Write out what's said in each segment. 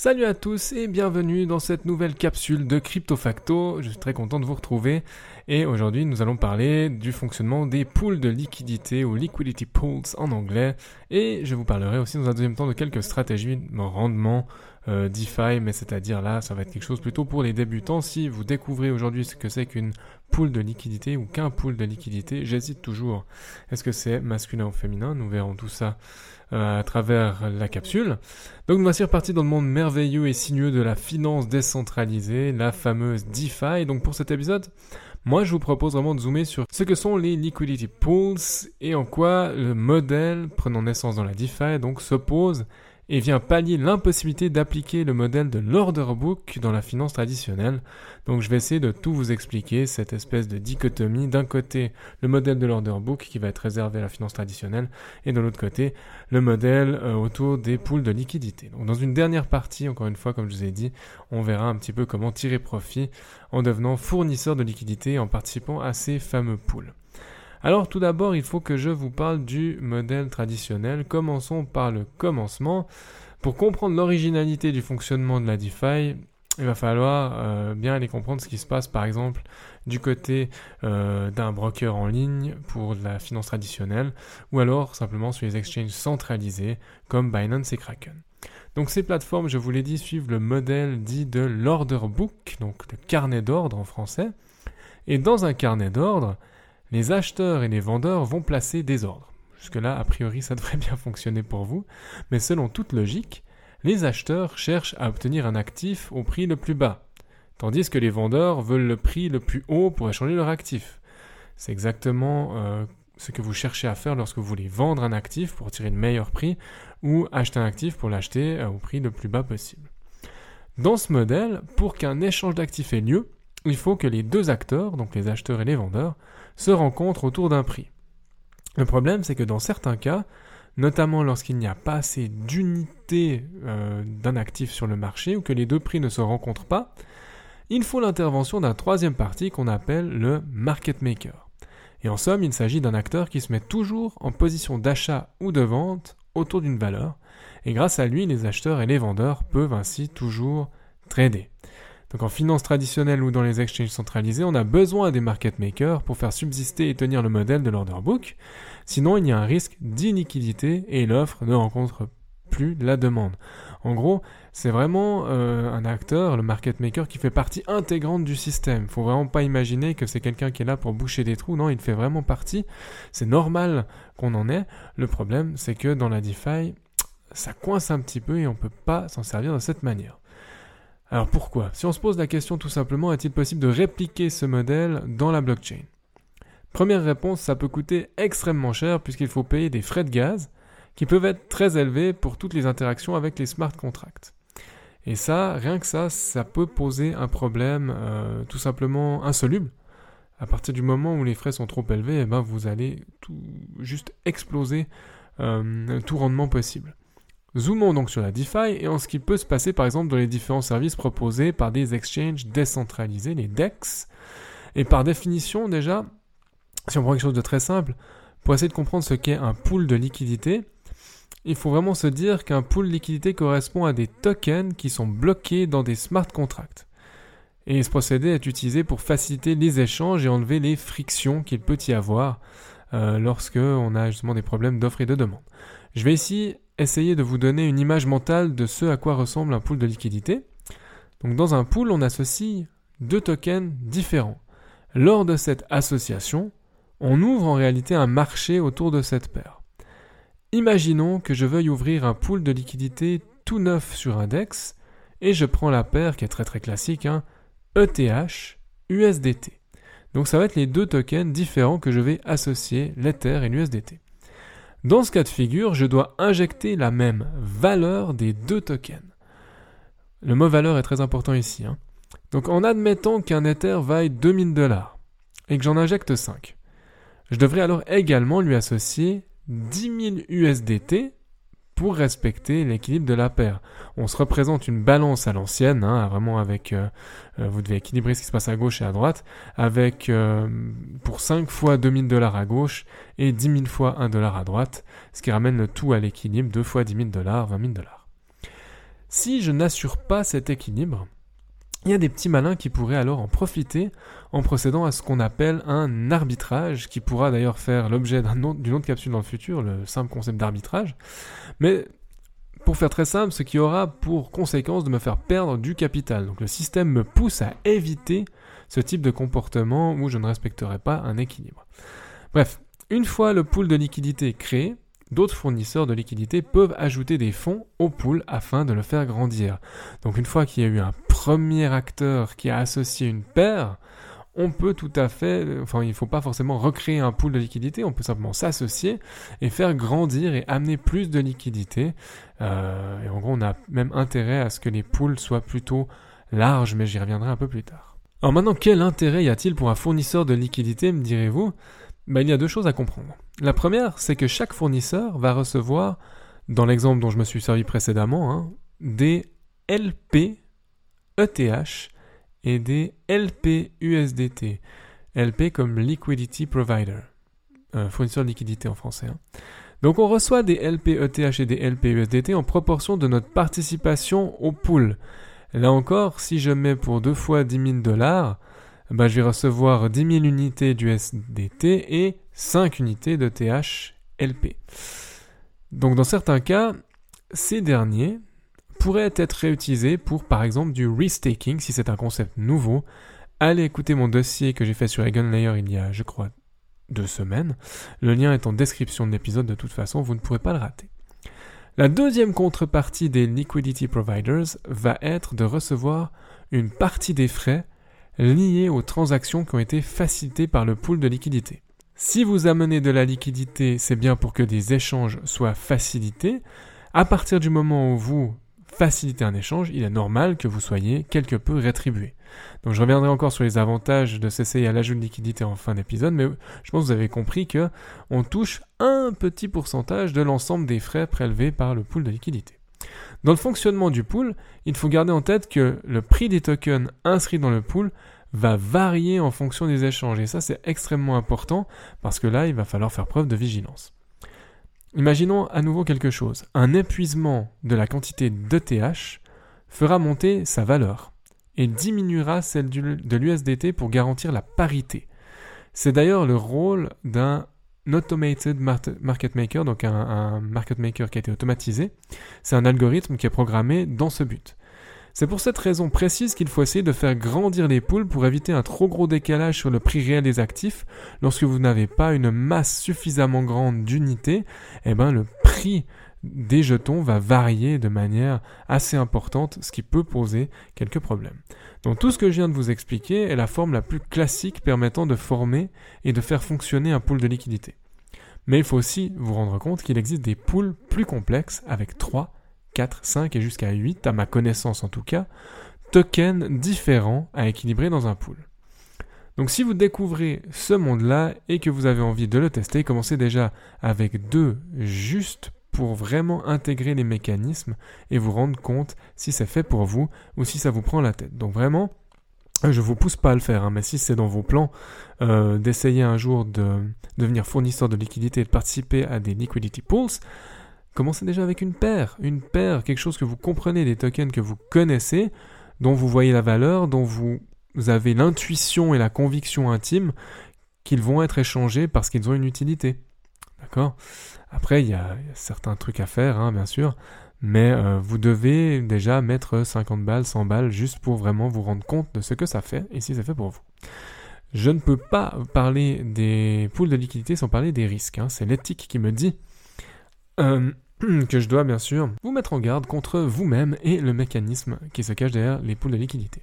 Salut à tous et bienvenue dans cette nouvelle capsule de Crypto Facto. Je suis très content de vous retrouver et aujourd'hui nous allons parler du fonctionnement des pools de liquidité ou liquidity pools en anglais et je vous parlerai aussi dans un deuxième temps de quelques stratégies de rendement euh, DeFi mais c'est-à-dire là ça va être quelque chose plutôt pour les débutants. Si vous découvrez aujourd'hui ce que c'est qu'une pool de liquidité ou qu'un pool de liquidité, j'hésite toujours. Est-ce que c'est masculin ou féminin? Nous verrons tout ça euh, à travers la capsule. Donc nous voici repartis dans le monde merveilleux et sinueux de la finance décentralisée, la fameuse DeFi. Donc pour cet épisode, moi je vous propose vraiment de zoomer sur ce que sont les liquidity pools et en quoi le modèle prenant naissance dans la DeFi donc s'oppose et vient pallier l'impossibilité d'appliquer le modèle de l'order book dans la finance traditionnelle. Donc je vais essayer de tout vous expliquer, cette espèce de dichotomie. D'un côté, le modèle de l'order book qui va être réservé à la finance traditionnelle, et de l'autre côté, le modèle euh, autour des pools de liquidité. Donc dans une dernière partie, encore une fois, comme je vous ai dit, on verra un petit peu comment tirer profit en devenant fournisseur de liquidité en participant à ces fameux pools. Alors tout d'abord, il faut que je vous parle du modèle traditionnel. Commençons par le commencement. Pour comprendre l'originalité du fonctionnement de la DeFi, il va falloir euh, bien aller comprendre ce qui se passe par exemple du côté euh, d'un broker en ligne pour la finance traditionnelle ou alors simplement sur les exchanges centralisés comme Binance et Kraken. Donc ces plateformes, je vous l'ai dit, suivent le modèle dit de l'order book, donc le carnet d'ordre en français. Et dans un carnet d'ordre, les acheteurs et les vendeurs vont placer des ordres. Jusque-là, a priori, ça devrait bien fonctionner pour vous, mais selon toute logique, les acheteurs cherchent à obtenir un actif au prix le plus bas, tandis que les vendeurs veulent le prix le plus haut pour échanger leur actif. C'est exactement euh, ce que vous cherchez à faire lorsque vous voulez vendre un actif pour tirer le meilleur prix ou acheter un actif pour l'acheter euh, au prix le plus bas possible. Dans ce modèle, pour qu'un échange d'actifs ait lieu, il faut que les deux acteurs, donc les acheteurs et les vendeurs, se rencontrent autour d'un prix. Le problème, c'est que dans certains cas, notamment lorsqu'il n'y a pas assez d'unité euh, d'un actif sur le marché ou que les deux prix ne se rencontrent pas, il faut l'intervention d'un troisième parti qu'on appelle le market maker. Et en somme, il s'agit d'un acteur qui se met toujours en position d'achat ou de vente autour d'une valeur, et grâce à lui, les acheteurs et les vendeurs peuvent ainsi toujours trader. Donc en finance traditionnelle ou dans les exchanges centralisés, on a besoin des market makers pour faire subsister et tenir le modèle de l'order book. Sinon, il y a un risque d'iniquité et l'offre ne rencontre plus la demande. En gros, c'est vraiment euh, un acteur, le market maker, qui fait partie intégrante du système. Faut vraiment pas imaginer que c'est quelqu'un qui est là pour boucher des trous. Non, il fait vraiment partie. C'est normal qu'on en ait. Le problème, c'est que dans la DeFi, ça coince un petit peu et on peut pas s'en servir de cette manière. Alors pourquoi? Si on se pose la question tout simplement, est-il possible de répliquer ce modèle dans la blockchain? Première réponse, ça peut coûter extrêmement cher puisqu'il faut payer des frais de gaz qui peuvent être très élevés pour toutes les interactions avec les smart contracts. Et ça, rien que ça, ça peut poser un problème euh, tout simplement insoluble. À partir du moment où les frais sont trop élevés, eh ben vous allez tout juste exploser euh, tout rendement possible. Zoomons donc sur la DeFi et en ce qui peut se passer par exemple dans les différents services proposés par des exchanges décentralisés, les DEX. Et par définition déjà, si on prend quelque chose de très simple, pour essayer de comprendre ce qu'est un pool de liquidité, il faut vraiment se dire qu'un pool de liquidité correspond à des tokens qui sont bloqués dans des smart contracts. Et ce procédé est utilisé pour faciliter les échanges et enlever les frictions qu'il peut y avoir euh, lorsque on a justement des problèmes d'offre et de demande. Je vais ici essayer de vous donner une image mentale de ce à quoi ressemble un pool de liquidité. Donc dans un pool, on associe deux tokens différents. Lors de cette association, on ouvre en réalité un marché autour de cette paire. Imaginons que je veuille ouvrir un pool de liquidité tout neuf sur Index et je prends la paire qui est très très classique, hein, ETH, USDT. Donc ça va être les deux tokens différents que je vais associer, l'Ether et l'USDT. Dans ce cas de figure, je dois injecter la même valeur des deux tokens. Le mot valeur est très important ici. Hein. Donc en admettant qu'un Ether vaille 2000 dollars et que j'en injecte 5, je devrais alors également lui associer 10 000 USDT pour respecter l'équilibre de la paire. On se représente une balance à l'ancienne, hein, vraiment avec, euh, euh, vous devez équilibrer ce qui se passe à gauche et à droite, avec euh, pour 5 fois 2000 dollars à gauche et 10 000 fois 1 dollar à droite, ce qui ramène le tout à l'équilibre, 2 fois 10 000 dollars, 20 000 dollars. Si je n'assure pas cet équilibre, il y a des petits malins qui pourraient alors en profiter en procédant à ce qu'on appelle un arbitrage, qui pourra d'ailleurs faire l'objet d'une autre capsule dans le futur, le simple concept d'arbitrage. Mais pour faire très simple, ce qui aura pour conséquence de me faire perdre du capital. Donc le système me pousse à éviter ce type de comportement où je ne respecterai pas un équilibre. Bref, une fois le pool de liquidité créé, d'autres fournisseurs de liquidités peuvent ajouter des fonds au pool afin de le faire grandir. Donc une fois qu'il y a eu un premier acteur qui a associé une paire, on peut tout à fait, enfin il ne faut pas forcément recréer un pool de liquidités, on peut simplement s'associer et faire grandir et amener plus de liquidités. Euh, et en gros on a même intérêt à ce que les pools soient plutôt larges, mais j'y reviendrai un peu plus tard. Alors maintenant, quel intérêt y a-t-il pour un fournisseur de liquidités, me direz-vous? Ben, Il y a deux choses à comprendre. La première, c'est que chaque fournisseur va recevoir, dans l'exemple dont je me suis servi précédemment, hein, des LP ETH et des LP USDT. LP comme Liquidity Provider, euh, fournisseur de liquidité en français. Hein. Donc on reçoit des LP ETH et des LP USDT en proportion de notre participation au pool. Là encore, si je mets pour deux fois 10 000 dollars, ben, je vais recevoir 10 000 unités d'USDT et 5 unités de THLP. Donc dans certains cas, ces derniers pourraient être réutilisés pour par exemple du restaking si c'est un concept nouveau. Allez écouter mon dossier que j'ai fait sur Layer il y a, je crois, deux semaines. Le lien est en description de l'épisode de toute façon, vous ne pourrez pas le rater. La deuxième contrepartie des liquidity providers va être de recevoir une partie des frais liés aux transactions qui ont été facilitées par le pool de liquidité. Si vous amenez de la liquidité, c'est bien pour que des échanges soient facilités. À partir du moment où vous facilitez un échange, il est normal que vous soyez quelque peu rétribué. Donc je reviendrai encore sur les avantages de s'essayer à l'ajout de liquidité en fin d'épisode, mais je pense que vous avez compris que on touche un petit pourcentage de l'ensemble des frais prélevés par le pool de liquidité. Dans le fonctionnement du pool, il faut garder en tête que le prix des tokens inscrits dans le pool va varier en fonction des échanges. Et ça, c'est extrêmement important parce que là, il va falloir faire preuve de vigilance. Imaginons à nouveau quelque chose. Un épuisement de la quantité d'ETH fera monter sa valeur et diminuera celle de l'USDT pour garantir la parité. C'est d'ailleurs le rôle d'un automated market maker, donc un, market maker qui a été automatisé. C'est un algorithme qui est programmé dans ce but. C'est pour cette raison précise qu'il faut essayer de faire grandir les poules pour éviter un trop gros décalage sur le prix réel des actifs. Lorsque vous n'avez pas une masse suffisamment grande d'unités, eh ben le prix des jetons va varier de manière assez importante, ce qui peut poser quelques problèmes. Donc tout ce que je viens de vous expliquer est la forme la plus classique permettant de former et de faire fonctionner un pool de liquidité. Mais il faut aussi vous rendre compte qu'il existe des pools plus complexes avec 3, 4, 5 et jusqu'à 8, à ma connaissance en tout cas, tokens différents à équilibrer dans un pool. Donc si vous découvrez ce monde-là et que vous avez envie de le tester, commencez déjà avec deux juste pour vraiment intégrer les mécanismes et vous rendre compte si c'est fait pour vous ou si ça vous prend la tête. Donc vraiment, je vous pousse pas à le faire, hein, mais si c'est dans vos plans euh, d'essayer un jour de devenir fournisseur de liquidité et de participer à des liquidity pools, commencez déjà avec une paire, une paire, quelque chose que vous comprenez, des tokens que vous connaissez, dont vous voyez la valeur, dont vous avez l'intuition et la conviction intime qu'ils vont être échangés parce qu'ils ont une utilité. D'accord? Après, il y, a certains trucs à faire, hein, bien sûr, mais euh, vous devez déjà mettre 50 balles, 100 balles, juste pour vraiment vous rendre compte de ce que ça fait et si ça fait pour vous. Je ne peux pas parler des poules de liquidité sans parler des risques. Hein. C'est l'éthique qui me dit. Euh, que je dois bien sûr vous mettre en garde contre vous-même et le mécanisme qui se cache derrière les poules de liquidité.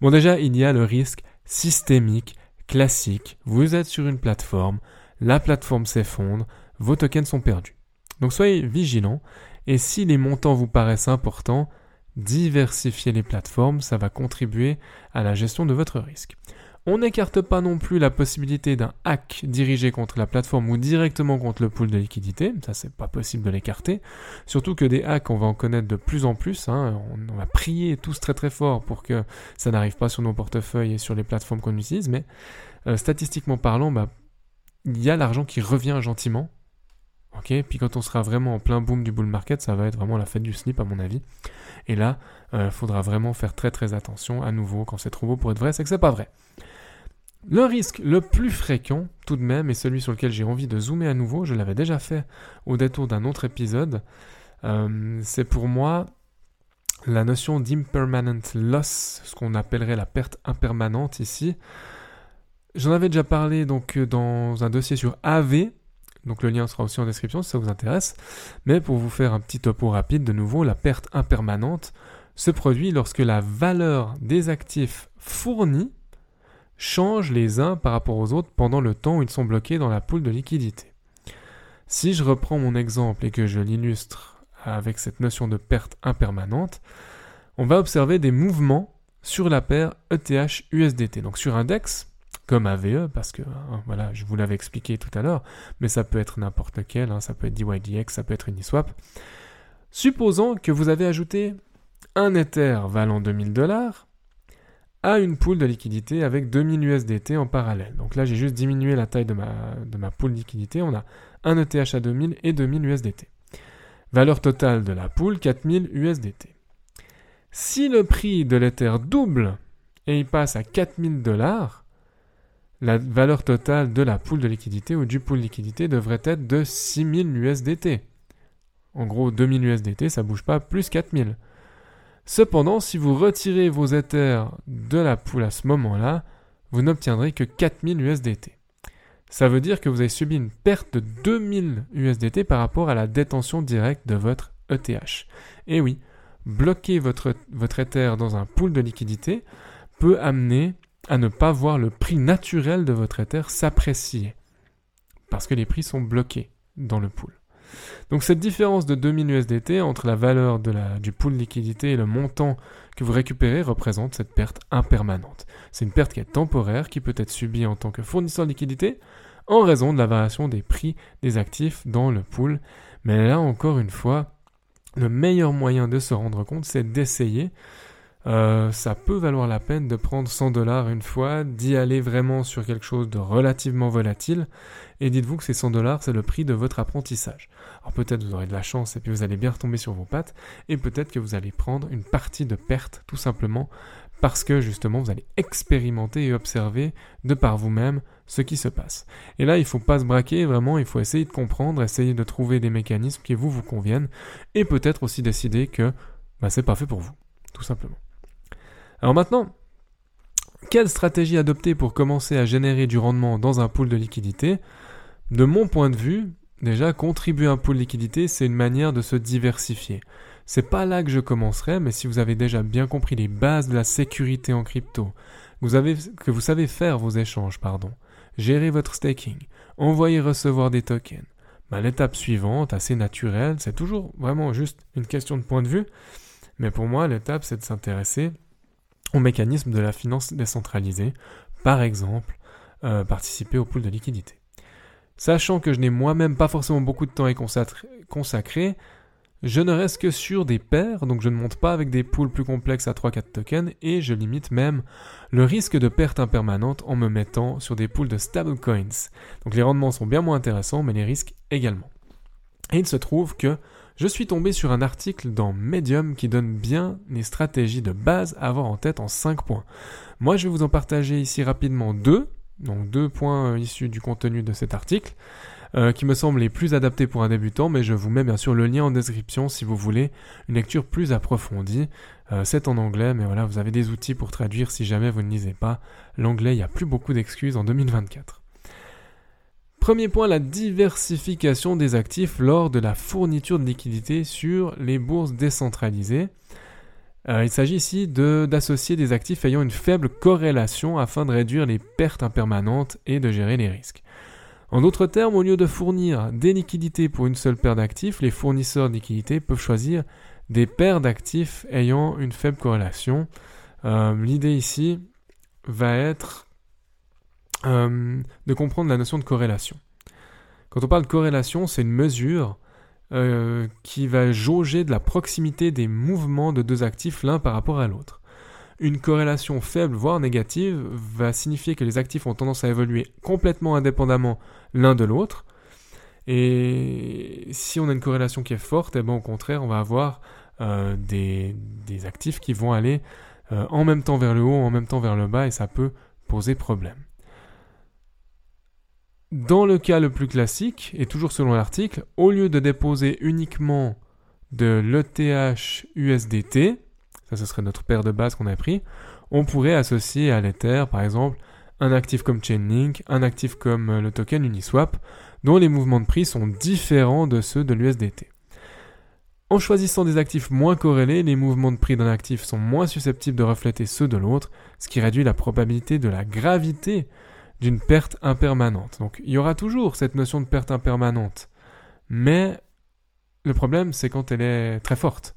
Bon déjà, il y a le risque systémique, classique. Vous êtes sur une plateforme, la plateforme s'effondre, vos tokens sont perdus. Donc soyez vigilants et si les montants vous paraissent importants, diversifier les plateformes, ça va contribuer à la gestion de votre risque. On n'écarte pas non plus la possibilité d'un hack dirigé contre la plateforme ou directement contre le pool de liquidité. Ça, c'est pas possible de l'écarter. Surtout que des hacks, on va en connaître de plus en plus. Hein. On, va prier tous très très fort pour que ça n'arrive pas sur nos portefeuilles et sur les plateformes qu'on utilise. Mais euh, statistiquement parlant, bah, il y a l'argent qui revient gentiment. Ok, puis quand on sera vraiment en plein boom du bull market, ça va être vraiment la fête du slip à mon avis. Et là, il euh, faudra vraiment faire très très attention à nouveau quand c'est trop beau pour être vrai, c'est que c'est pas vrai. Le risque le plus fréquent, tout de même, et celui sur lequel j'ai envie de zoomer à nouveau, je l'avais déjà fait au détour d'un autre épisode, euh, c'est pour moi la notion d'impermanent loss, ce qu'on appellerait la perte impermanente ici. J'en avais déjà parlé donc dans un dossier sur AV, donc le lien sera aussi en description si ça vous intéresse. Mais pour vous faire un petit topo rapide, de nouveau, la perte impermanente se produit lorsque la valeur des actifs fournis changent les uns par rapport aux autres pendant le temps où ils sont bloqués dans la poule de liquidité. Si je reprends mon exemple et que je l'illustre avec cette notion de perte impermanente, on va observer des mouvements sur la paire ETH-USDT. Donc sur index, comme AVE, parce que hein, voilà, je vous l'avais expliqué tout à l'heure, mais ça peut être n'importe lequel, hein, ça peut être DYDX, ça peut être Uniswap. Supposons que vous avez ajouté un Ether valant 2000 dollars à une pool de liquidité avec 2000 USDT en parallèle. Donc là, j'ai juste diminué la taille de ma, de ma liquidité. On a un ETH à 2000 et 2000 USDT. Valeur totale de la pool, 4000 USDT. Si le prix de l'Ether double et il passe à 4000 dollars, la valeur totale de la pool de liquidité ou du pool de liquidité devrait être de 6000 USDT. En gros, 2000 USDT, ça bouge pas, plus 4000. Cependant, si vous retirez vos Ethers de la poule à ce moment-là, vous n'obtiendrez que 4000 USDT. Ça veut dire que vous avez subi une perte de 2000 USDT par rapport à la détention directe de votre ETH. Et oui, bloquer votre, votre Ether dans un pool de liquidité peut amener à ne pas voir le prix naturel de votre Ether s'apprécier. Parce que les prix sont bloqués dans le pool. Donc cette différence de 2000 USDT entre la valeur du pool liquidité et le montant que vous récupérez représente cette perte impermanente. C'est une perte qui est temporaire, qui peut être subie en tant que fournisseur de liquidité en raison de la variation des prix des actifs dans le pool. Mais là encore une fois, le meilleur moyen de se rendre compte, c'est d'essayer euh, ça peut valoir la peine de prendre 100 dollars une fois, d'y aller vraiment sur quelque chose de relativement volatile, et dites-vous que ces 100 dollars, c'est le prix de votre apprentissage. Alors peut-être vous aurez de la chance et puis vous allez bien retomber sur vos pattes, et peut-être que vous allez prendre une partie de perte, tout simplement parce que justement vous allez expérimenter et observer de par vous-même ce qui se passe. Et là, il faut pas se braquer, vraiment, il faut essayer de comprendre, essayer de trouver des mécanismes qui vous vous conviennent, et peut-être aussi décider que bah, c'est pas fait pour vous, tout simplement. Alors maintenant, quelle stratégie adopter pour commencer à générer du rendement dans un pool de liquidité? De mon point de vue, déjà, contribuer à un pool de liquidité, c'est une manière de se diversifier. C'est pas là que je commencerai, mais si vous avez déjà bien compris les bases de la sécurité en crypto, que vous savez faire vos échanges, pardon, gérer votre staking, envoyer recevoir des tokens, bah, l'étape suivante, assez naturelle, c'est toujours vraiment juste une question de point de vue, mais pour moi, l'étape, c'est de s'intéresser au mécanisme de la finance décentralisée, par exemple euh, participer au pool de liquidité. Sachant que je n'ai moi-même pas forcément beaucoup de temps à consacrer, je ne reste que sur des paires, donc je ne monte pas avec des pools plus complexes à 3-4 tokens, et je limite même le risque de perte impermanente en me mettant sur des pools de stablecoins. Donc les rendements sont bien moins intéressants, mais les risques également. Et il se trouve que je suis tombé sur un article dans Medium qui donne bien les stratégies de base à avoir en tête en 5 points. Moi, je vais vous en partager ici rapidement deux, donc deux points euh, issus du contenu de cet article, euh, qui me semblent les plus adaptés pour un débutant, mais je vous mets bien sûr le lien en description si vous voulez une lecture plus approfondie. Euh, c'est en anglais, mais voilà, vous avez des outils pour traduire si jamais vous ne lisez pas l'anglais, il n'y a plus beaucoup d'excuses en 2024. Premier point, la diversification des actifs lors de la fourniture de liquidités sur les bourses décentralisées. Euh, il s'agit ici d'associer des actifs ayant une faible corrélation afin de réduire les pertes impermanentes et de gérer les risques. En d'autres termes, au lieu de fournir des liquidités pour une seule paire d'actifs, les fournisseurs de liquidités peuvent choisir des paires d'actifs ayant une faible corrélation. Euh, l'idée ici va être euh, de comprendre la notion de corrélation. Quand on parle de corrélation, c'est une mesure euh, qui va jauger de la proximité des mouvements de deux actifs l'un par rapport à l'autre. Une corrélation faible, voire négative, va signifier que les actifs ont tendance à évoluer complètement indépendamment l'un de l'autre. Et si on a une corrélation qui est forte, eh ben, au contraire, on va avoir euh, des, actifs qui vont aller en même temps vers le haut, en même temps vers le bas, et ça peut poser problème. Dans le cas le plus classique, et toujours selon l'article, au lieu de déposer uniquement de l'ETH USDT, ça ce serait notre paire de base qu'on a pris, on pourrait associer à l'Ether par exemple un actif comme Chainlink, un actif comme euh, le token Uniswap, dont les mouvements de prix sont différents de ceux de l'USDT. En choisissant des actifs moins corrélés, les mouvements de prix d'un actif sont moins susceptibles de refléter ceux de l'autre, ce qui réduit la probabilité de la gravité d'une perte impermanente. Donc il y aura toujours cette notion de perte impermanente. Mais le problème, c'est quand elle est très forte.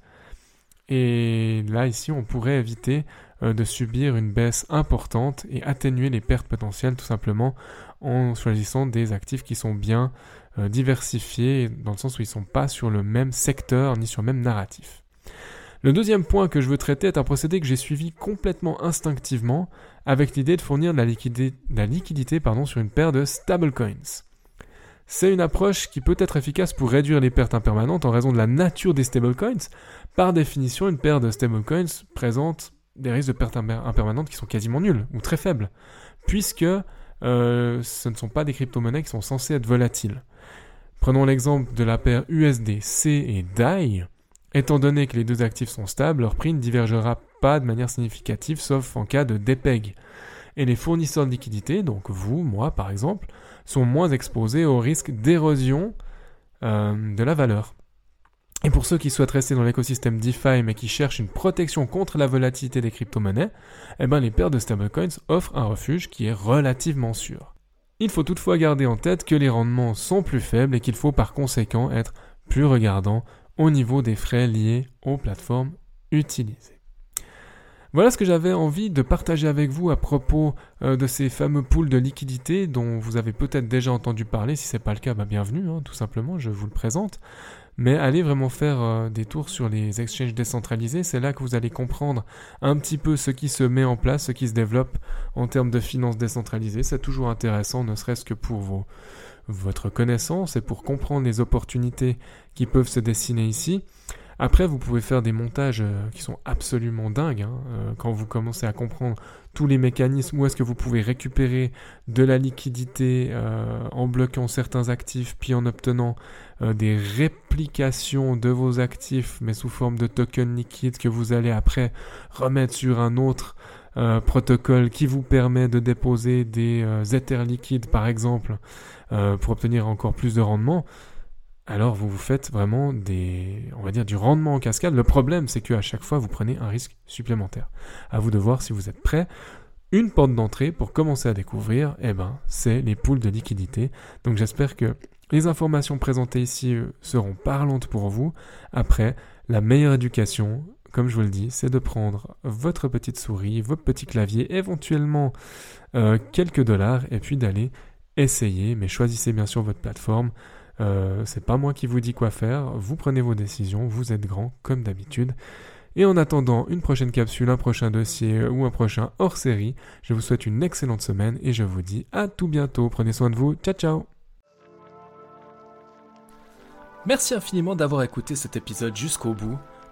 Et là, ici, on pourrait éviter euh, de subir une baisse importante et atténuer les pertes potentielles tout simplement en choisissant des actifs qui sont bien euh, diversifiés dans le sens où ils ne sont pas sur le même secteur ni sur le même narratif. Le deuxième point que je veux traiter est un procédé que j'ai suivi complètement instinctivement avec l'idée de fournir de la, liquidité, sur une paire de stablecoins. C'est une approche qui peut être efficace pour réduire les pertes impermanentes en raison de la nature des stablecoins. Par définition, une paire de stablecoins présente des risques de pertes impermanentes qui sont quasiment nuls ou très faibles, puisque euh, ce ne sont pas des crypto-monnaies qui sont censées être volatiles. Prenons l'exemple de la paire USDC et DAI. Étant donné que les deux actifs sont stables, leur prix ne divergera pas de manière significative sauf en cas de dépeg. Et les fournisseurs de liquidités, donc vous, moi par exemple, sont moins exposés au risque d'érosion euh, de la valeur. Et pour ceux qui souhaitent rester dans l'écosystème DeFi mais qui cherchent une protection contre la volatilité des crypto-monnaies, eh ben les paires de stablecoins offrent un refuge qui est relativement sûr. Il faut toutefois garder en tête que les rendements sont plus faibles et qu'il faut par conséquent être plus regardant au niveau des frais liés aux plateformes utilisées. Voilà ce que j'avais envie de partager avec vous à propos euh, de ces fameux pools de liquidités dont vous avez peut-être déjà entendu parler. Si ce n'est pas le cas, bah, bienvenue, hein, tout simplement, je vous le présente. Mais allez vraiment faire euh, des tours sur les exchanges décentralisés. C'est là que vous allez comprendre un petit peu ce qui se met en place, ce qui se développe en termes de finances décentralisées. C'est toujours intéressant, ne serait-ce que pour vos, votre connaissance et pour comprendre les opportunités qui peuvent se dessiner ici. Après, vous pouvez faire des montages euh, qui sont absolument dingues hein, euh, quand vous commencez à comprendre tous les mécanismes où est-ce que vous pouvez récupérer de la liquidité euh, en bloquant certains actifs puis en obtenant des réplications de vos actifs mais sous forme de tokens liquides que vous allez après remettre sur un autre protocole qui vous permet de déposer des Ethers liquides par exemple euh, pour obtenir encore plus de rendement, alors vous vous faites vraiment des, on va dire, du rendement en cascade. Le problème, c'est qu'à chaque fois, vous prenez un risque supplémentaire. À vous de voir si vous êtes prêt. Une porte d'entrée pour commencer à découvrir, eh ben, c'est les poules de liquidité. Donc j'espère que les informations présentées ici euh, seront parlantes pour vous. Après, la meilleure éducation, comme je vous le dis, c'est de prendre votre petite souris, votre petit clavier, éventuellement euh, quelques dollars, et puis d'aller essayez, mais choisissez bien sûr votre plateforme. Euh, c'est pas moi qui vous dis quoi faire, vous prenez vos décisions, vous êtes grand comme d'habitude. Et en attendant une prochaine capsule, un prochain dossier ou un prochain hors série, je vous souhaite une excellente semaine et je vous dis à tout bientôt. Prenez soin de vous. Ciao ciao Merci infiniment d'avoir écouté cet épisode jusqu'au bout.